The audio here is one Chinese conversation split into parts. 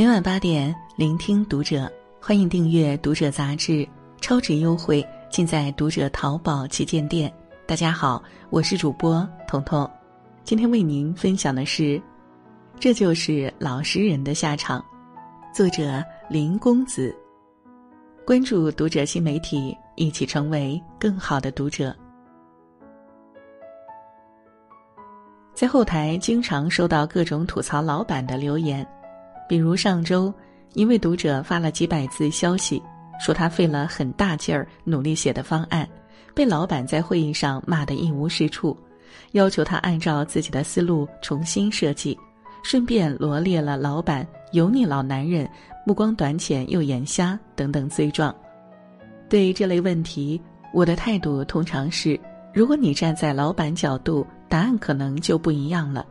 每晚八点，聆听读者，欢迎订阅《读者》杂志，超值优惠尽在《读者》淘宝旗舰店。大家好，我是主播彤彤，今天为您分享的是《这就是老实人的下场》，作者林公子。关注《读者》新媒体，一起成为更好的读者。在后台经常收到各种吐槽老板的留言。比如上周，一位读者发了几百字消息，说他费了很大劲儿努力写的方案，被老板在会议上骂得一无是处，要求他按照自己的思路重新设计，顺便罗列了老板油腻老男人、目光短浅又眼瞎等等罪状。对于这类问题，我的态度通常是：如果你站在老板角度，答案可能就不一样了。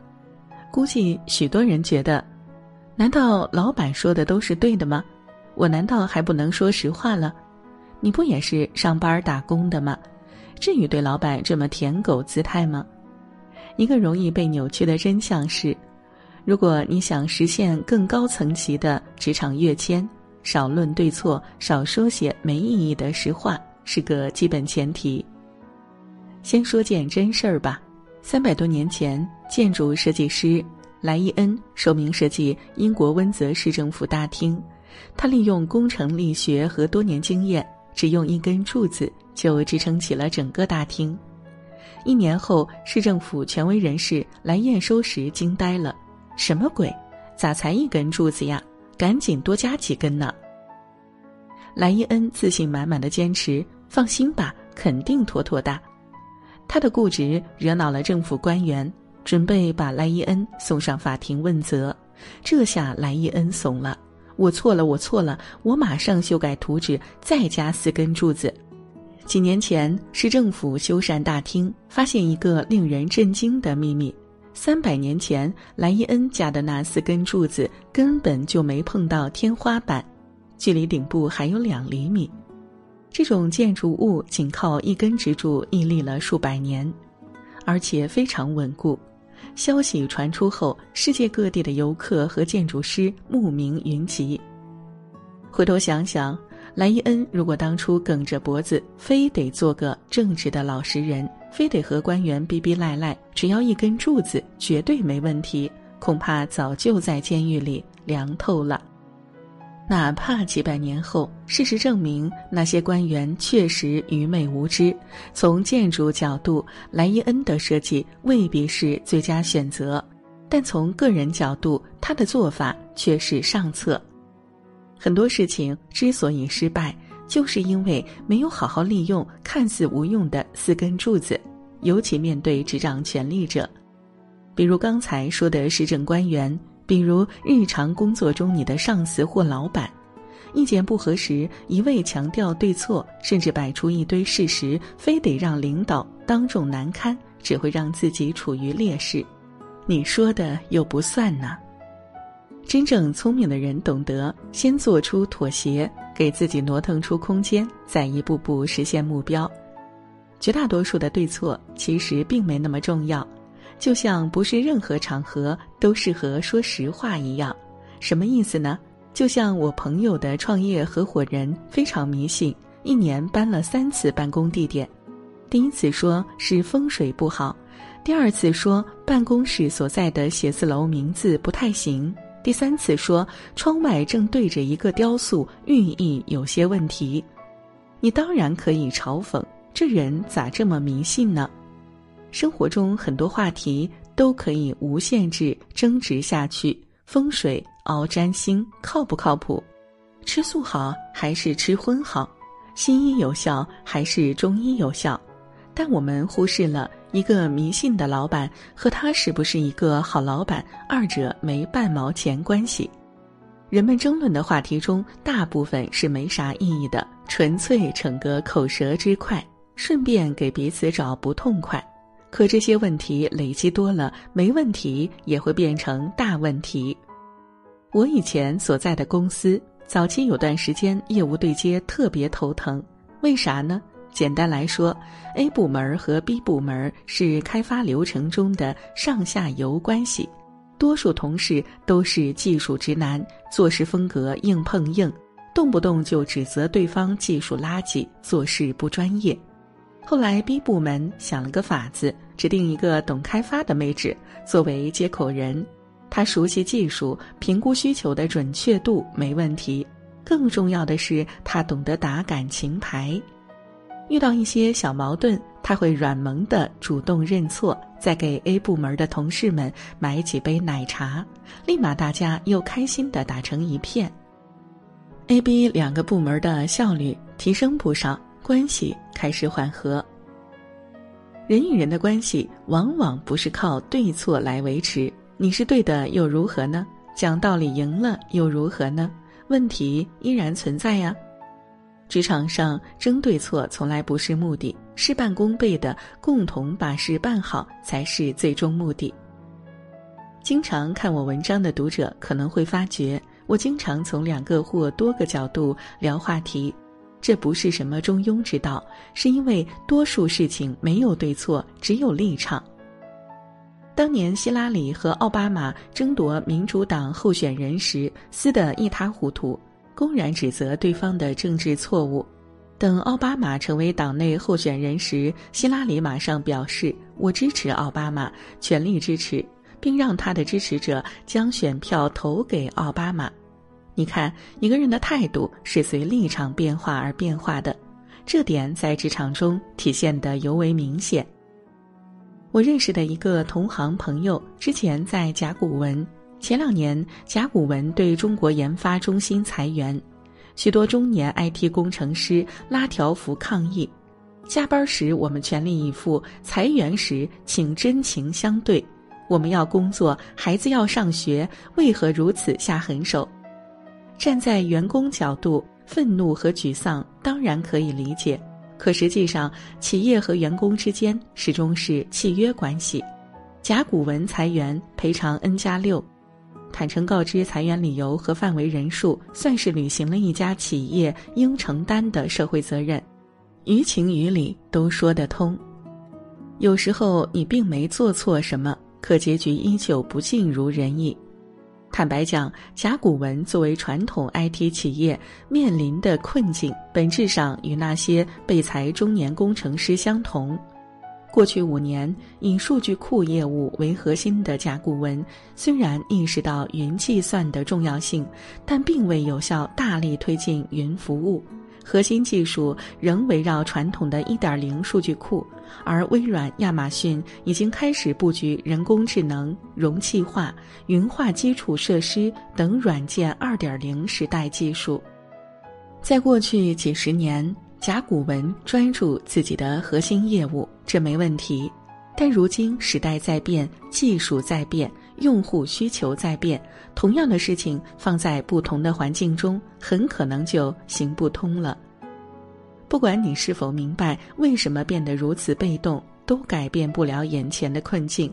估计许多人觉得。难道老板说的都是对的吗？我难道还不能说实话了？你不也是上班打工的吗？至于对老板这么舔狗姿态吗？一个容易被扭曲的真相是：如果你想实现更高层级的职场跃迁，少论对错，少说些没意义的实话，是个基本前提。先说件真事儿吧，三百多年前，建筑设计师。莱伊恩受命设计英国温泽市政府大厅，他利用工程力学和多年经验，只用一根柱子就支撑起了整个大厅。一年后，市政府权威人士来验收时惊呆了：“什么鬼？咋才一根柱子呀？赶紧多加几根呢！”莱伊恩自信满满的坚持：“放心吧，肯定妥妥的。”他的固执惹恼了政府官员。准备把莱伊恩送上法庭问责，这下莱伊恩怂了。我错了，我错了，我马上修改图纸，再加四根柱子。几年前，市政府修缮大厅，发现一个令人震惊的秘密：三百年前，莱伊恩加的那四根柱子根本就没碰到天花板，距离顶部还有两厘米。这种建筑物仅靠一根支柱屹立了数百年，而且非常稳固。消息传出后，世界各地的游客和建筑师慕名云集。回头想想，莱伊恩如果当初梗着脖子，非得做个正直的老实人，非得和官员逼逼赖赖，只要一根柱子绝对没问题，恐怕早就在监狱里凉透了。哪怕几百年后，事实证明那些官员确实愚昧无知。从建筑角度，莱伊恩的设计未必是最佳选择，但从个人角度，他的做法却是上策。很多事情之所以失败，就是因为没有好好利用看似无用的四根柱子，尤其面对执掌权力者，比如刚才说的市政官员。比如日常工作中，你的上司或老板意见不合时，一味强调对错，甚至摆出一堆事实，非得让领导当众难堪，只会让自己处于劣势。你说的又不算呢。真正聪明的人懂得先做出妥协，给自己挪腾出空间，再一步步实现目标。绝大多数的对错其实并没那么重要。就像不是任何场合都适合说实话一样，什么意思呢？就像我朋友的创业合伙人非常迷信，一年搬了三次办公地点。第一次说是风水不好，第二次说办公室所在的写字楼名字不太行，第三次说窗外正对着一个雕塑，寓意有些问题。你当然可以嘲讽这人咋这么迷信呢？生活中很多话题都可以无限制争执下去。风水熬占星靠不靠谱？吃素好还是吃荤好？西医有效还是中医有效？但我们忽视了一个迷信的老板和他是不是一个好老板，二者没半毛钱关系。人们争论的话题中，大部分是没啥意义的，纯粹逞个口舌之快，顺便给彼此找不痛快。可这些问题累积多了，没问题也会变成大问题。我以前所在的公司早期有段时间业务对接特别头疼，为啥呢？简单来说，A 部门和 B 部门是开发流程中的上下游关系，多数同事都是技术直男，做事风格硬碰硬，动不动就指责对方技术垃圾，做事不专业。后来 B 部门想了个法子，指定一个懂开发的妹纸作为接口人，她熟悉技术，评估需求的准确度没问题。更重要的是，她懂得打感情牌。遇到一些小矛盾，他会软萌的主动认错，再给 A 部门的同事们买几杯奶茶，立马大家又开心的打成一片。A、B 两个部门的效率提升不少，关系开始缓和。人与人的关系往往不是靠对错来维持，你是对的又如何呢？讲道理赢了又如何呢？问题依然存在呀。职场上争对错从来不是目的，事半功倍的共同把事办好才是最终目的。经常看我文章的读者可能会发觉，我经常从两个或多个角度聊话题，这不是什么中庸之道，是因为多数事情没有对错，只有立场。当年希拉里和奥巴马争夺民主党候选人时，撕得一塌糊涂。公然指责对方的政治错误。等奥巴马成为党内候选人时，希拉里马上表示：“我支持奥巴马，全力支持，并让他的支持者将选票投给奥巴马。”你看，一个人的态度是随立场变化而变化的，这点在职场中体现得尤为明显。我认识的一个同行朋友，之前在甲骨文。前两年，甲骨文对中国研发中心裁员，许多中年 IT 工程师拉条幅抗议：加班时我们全力以赴，裁员时请真情相对。我们要工作，孩子要上学，为何如此下狠手？站在员工角度，愤怒和沮丧当然可以理解，可实际上，企业和员工之间始终是契约关系。甲骨文裁员赔偿 N 加六。坦诚告知裁员理由和范围人数，算是履行了一家企业应承担的社会责任，于情于理都说得通。有时候你并没做错什么，可结局依旧不尽如人意。坦白讲，甲骨文作为传统 IT 企业面临的困境，本质上与那些被裁中年工程师相同。过去五年，以数据库业务为核心的甲骨文，虽然意识到云计算的重要性，但并未有效大力推进云服务，核心技术仍围绕传统的一点零数据库。而微软、亚马逊已经开始布局人工智能、容器化、云化基础设施等软件二点零时代技术。在过去几十年。甲骨文专注自己的核心业务，这没问题。但如今时代在变，技术在变，用户需求在变，同样的事情放在不同的环境中，很可能就行不通了。不管你是否明白为什么变得如此被动，都改变不了眼前的困境。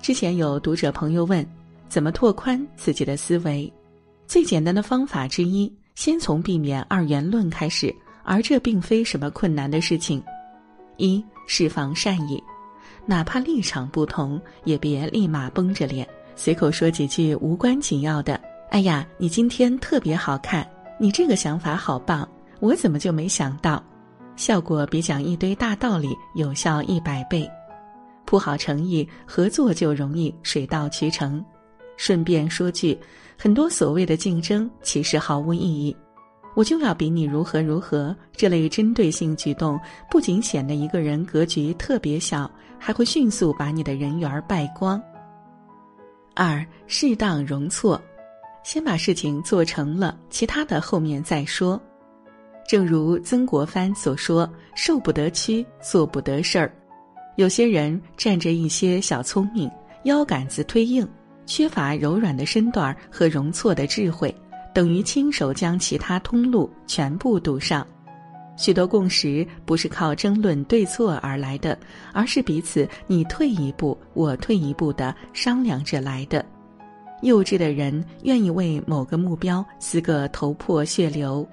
之前有读者朋友问，怎么拓宽自己的思维？最简单的方法之一，先从避免二元论开始。而这并非什么困难的事情。一释放善意，哪怕立场不同，也别立马绷着脸，随口说几句无关紧要的。哎呀，你今天特别好看，你这个想法好棒，我怎么就没想到？效果比讲一堆大道理有效一百倍。铺好诚意，合作就容易水到渠成。顺便说句，很多所谓的竞争其实毫无意义。我就要比你如何如何，这类针对性举动不仅显得一个人格局特别小，还会迅速把你的人缘败光。二，适当容错，先把事情做成了，其他的后面再说。正如曾国藩所说：“受不得屈，做不得事儿。”有些人占着一些小聪明，腰杆子忒硬，缺乏柔软的身段和容错的智慧。等于亲手将其他通路全部堵上。许多共识不是靠争论对错而来的，而是彼此你退一步，我退一步的商量着来的。幼稚的人愿意为某个目标撕个头破血流，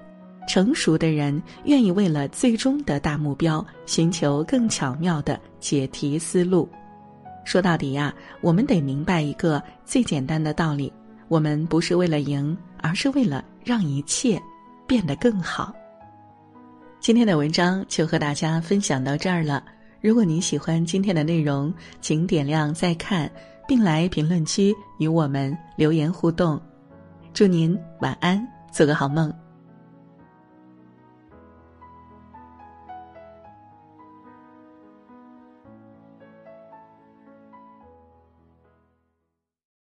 成熟的人愿意为了最终的大目标寻求更巧妙的解题思路。说到底呀，我们得明白一个最简单的道理：我们不是为了赢，而是为了让一切变得更好。今天的文章就和大家分享到这儿了。如果您喜欢今天的内容，请点亮再看，并来评论区与我们留言互动。祝您晚安，做个好梦。